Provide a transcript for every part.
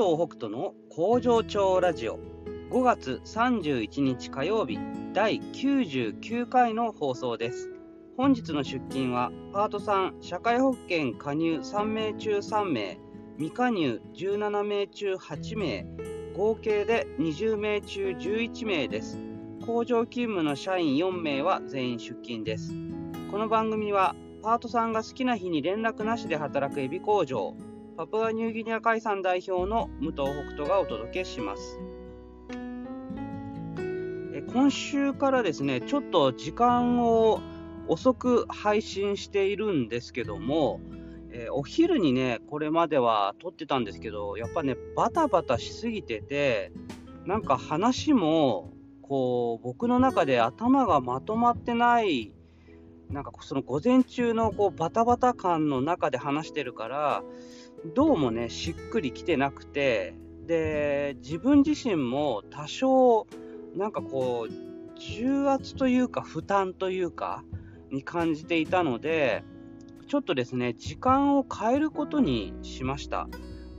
藤北斗の工場長ラジオ。5月31日火曜日第99回の放送です。本日の出勤はパート3社会保険加入3名中3名未加入17名中8名合計で20名中11名です。工場勤務の社員4名は全員出勤です。この番組はパートさんが好きな日に連絡なしで働くエビ工場パプアニューギニア海産代表の武藤北斗がお届けします。今週からですねちょっと時間を遅く配信しているんですけども、えーお昼にねこれまでは撮ってたんですけどやっぱねバタバタしすぎててなんか話もこう僕の中で頭がまとまってないなんかその午前中のこうバタバタ感の中で話してるからどうもねしっくりきてなくてで自分自身も多少なんかこう重圧というか負担というかに感じていたのでちょっとですね時間を変えることにしました。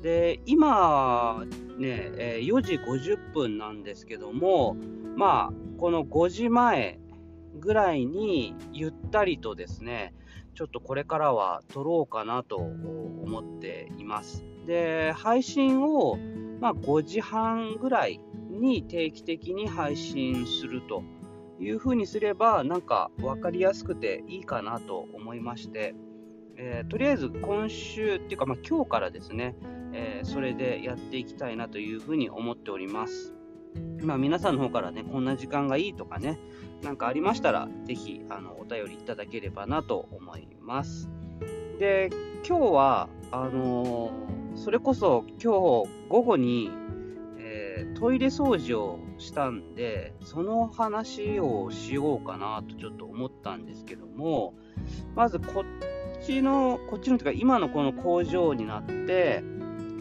で今ね4時50分なんですけどもまあこの5時前ぐらいにゆったりとですねちょっとこれからは撮ろうかなと思っています。で、配信を、まあ、5時半ぐらいに定期的に配信するというふうにすれば、なんか分かりやすくていいかなと思いまして、えーとりあえず今週っていうか、まあ、今日からですね、えーそれでやっていきたいなというふうに思っております。まあ、皆さんの方からね、こんな時間がいいとかね、なんかありましたら、ぜひあのお便りいただければなと思います。で、今日は、あのーそれこそ今日午後に、えートイレ掃除をしたんで、その話をしようかなとちょっと思ったんですけども、まずこっちの、こっちのというか、今のこの工場になって、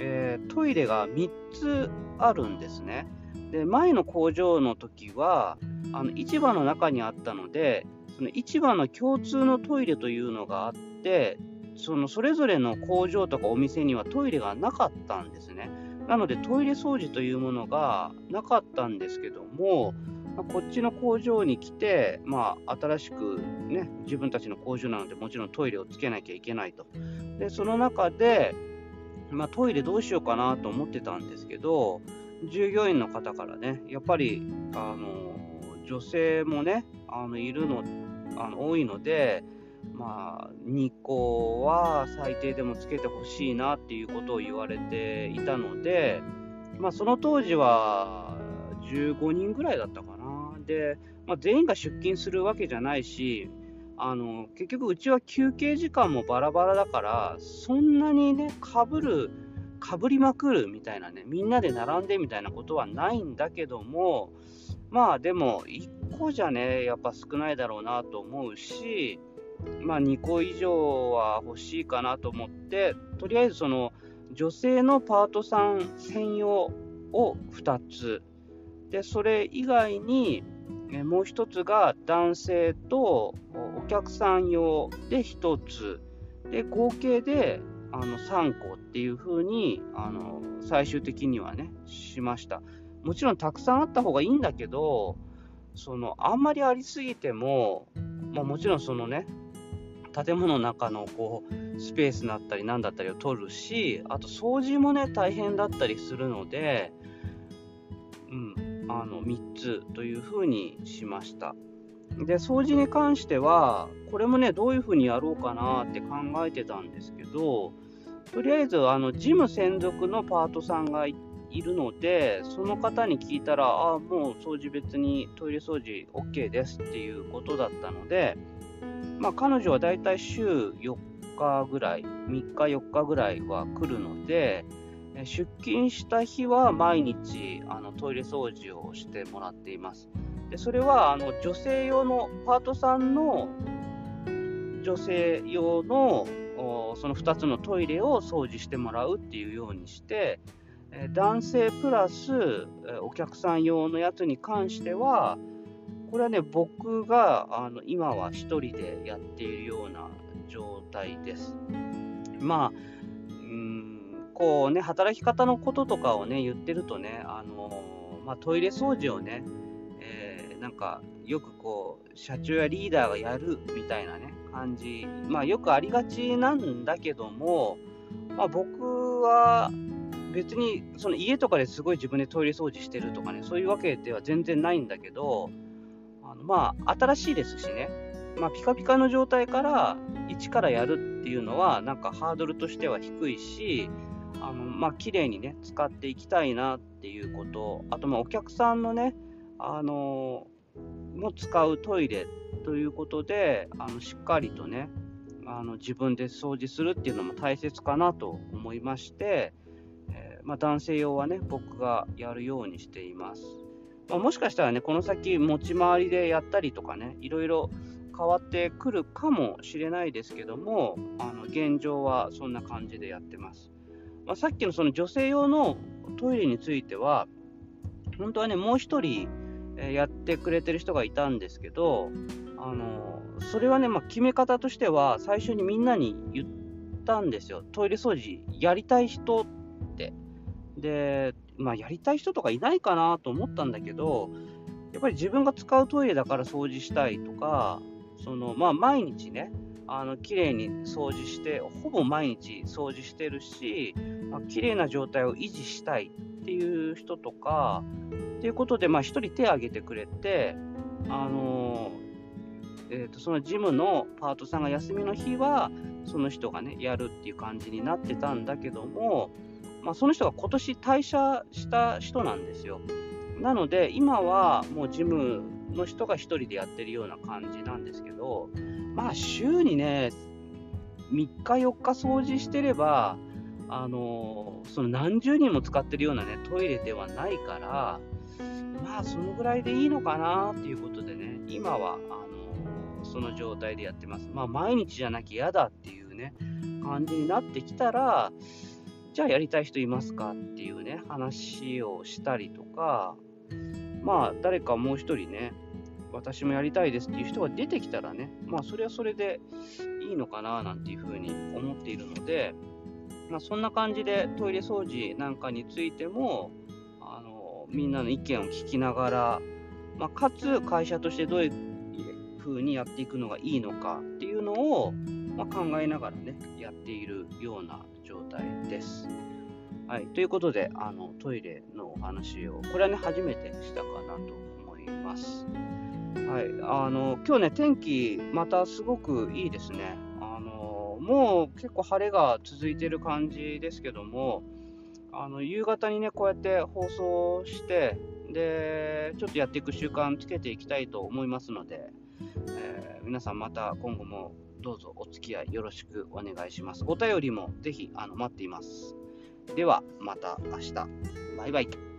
えートイレが3つあるんですね。で、前の工場の時は、あの市場の中にあったので、その市場の共通のトイレというのがあって、そのそれぞれの工場とかお店にはトイレがなかったんですね。なのでトイレ掃除というものがなかったんですけども、まこっちの工場に来て、まあ、新しく、ね、自分たちの工場なのでもちろんトイレをつけなきゃいけないと。でその中で、まあ、トイレどうしようかなと思ってたんですけど、従業員の方からね、やっぱりあの女性もね、あのいるのあの多いので、まあ、2個は最低でもつけてほしいなっていうことを言われていたので、まあ、その当時は15人ぐらいだったかな。で、まあ、全員が出勤するわけじゃないし、あの結局うちは休憩時間もバラバラだから、そんなにね、かぶる、かぶりまくるみたいなね、みんなで並んでみたいなことはないんだけども、まあでも、1個じゃね、やっぱ少ないだろうなと思うし、まあ2個以上は欲しいかなと思って、とりあえずその女性のパートさん専用を2つ、で、それ以外に、もう1つが男性とお客さん用で1つ、で、合計であの3個っていう風にあの最終的にはね、しました。もちろんたくさんあった方がいいんだけど、そのあんまりありすぎても、まあ、もちろんそのね、建物の中のこうスペースだったりなんだったりを取るし、あと掃除もね、大変だったりするので、うん、あの3つというふうにしました。で、掃除に関しては、これもね、どういうふうにやろうかなって考えてたんですけど、とりあえず、あの、事務専属のパートさんがいるので、その方に聞いたら、あ、もう掃除別にトイレ掃除 OK ですっていうことだったので、まあ、彼女はだいたい週4日ぐらい、3日、4日ぐらいは来るので、出勤した日は毎日あのトイレ掃除をしてもらっています。でそれはあの女性用のパートさんの女性用のその2つのトイレを掃除してもらうっていうようにして、男性プラスお客さん用のやつに関しては、これはね、僕があの今は1人でやっているような状態です。まあ、うんこうね、働き方のこととかをね、言ってるとね、あのまあ、トイレ掃除をね、なんかよくこう、社長やリーダーがやるみたいなね、感じ、まあよくありがちなんだけども、まあ僕は別にその家とかですごい自分でトイレ掃除してるとかね、そういうわけでは全然ないんだけど、あのまあ新しいですしね、まあ、ピカピカの状態から一からやるっていうのは、なんかハードルとしては低いし、あのまあ綺麗にね、使っていきたいなっていうこと、あとまあお客さんのね、あのも使うトイレということで、あのしっかりとね、あの自分で掃除するっていうのも大切かなと思いまして、えー、まあ、男性用はね、僕がやるようにしています。まあ、もしかしたらね、この先持ち回りでやったりとかね、いろいろ変わってくるかもしれないですけども、あの現状はそんな感じでやってます。まあ、さっきのその女性用のトイレについては、本当はね、もう1人、やってくれてる人がいたんですけど、あのそれはね、まあ、決め方としては、最初にみんなに言ったんですよ、トイレ掃除やりたい人って。で、まあ、やりたい人とかいないかなと思ったんだけど、やっぱり自分が使うトイレだから掃除したいとか、そのまあ、毎日ね、あの綺麗に掃除して、ほぼ毎日掃除してるし、まあ、綺麗な状態を維持したいっていう人とか、っていうことで、まあ、1人手を挙げてくれて、あのえーと、そのジムのパートさんが休みの日は、その人がね、やるっていう感じになってたんだけども、まあ、その人が今年退社した人なんですよ。なので、今はもうジムの人が1人でやってるような感じなんですけど、まあ、週にね、3日、4日掃除してれば、あのその何十人も使ってるようなね、トイレではないから、まあ、そのぐらいでいいのかなっていうことでね、今は、あのその状態でやってます。まあ、毎日じゃなきゃ嫌だっていうね、感じになってきたら、じゃあやりたい人いますかっていうね、話をしたりとか、まあ、誰かもう一人ね、私もやりたいですっていう人が出てきたらね、まあ、それはそれでいいのかななんていうふうに思っているので、まあ、そんな感じでトイレ掃除なんかについても、あのみんなの意見を聞きながら、まあ、かつ会社としてどういうふうにやっていくのがいいのかっていうのを、まあ、考えながらね、やっているような状態です。はい、ということであの、トイレのお話を、これはね、初めてしたかなと思います。はい、あの今日ね、天気、またすごくいいですね。あのもう結構晴れが続いてる感じですけども、あの夕方にね、こうやって放送して、でちょっとやっていく習慣つけていきたいと思いますので、えー、皆さんまた今後もどうぞお付き合いよろしくお願いします。お便りもぜひあの待っています。ではまた明日。バイバイ。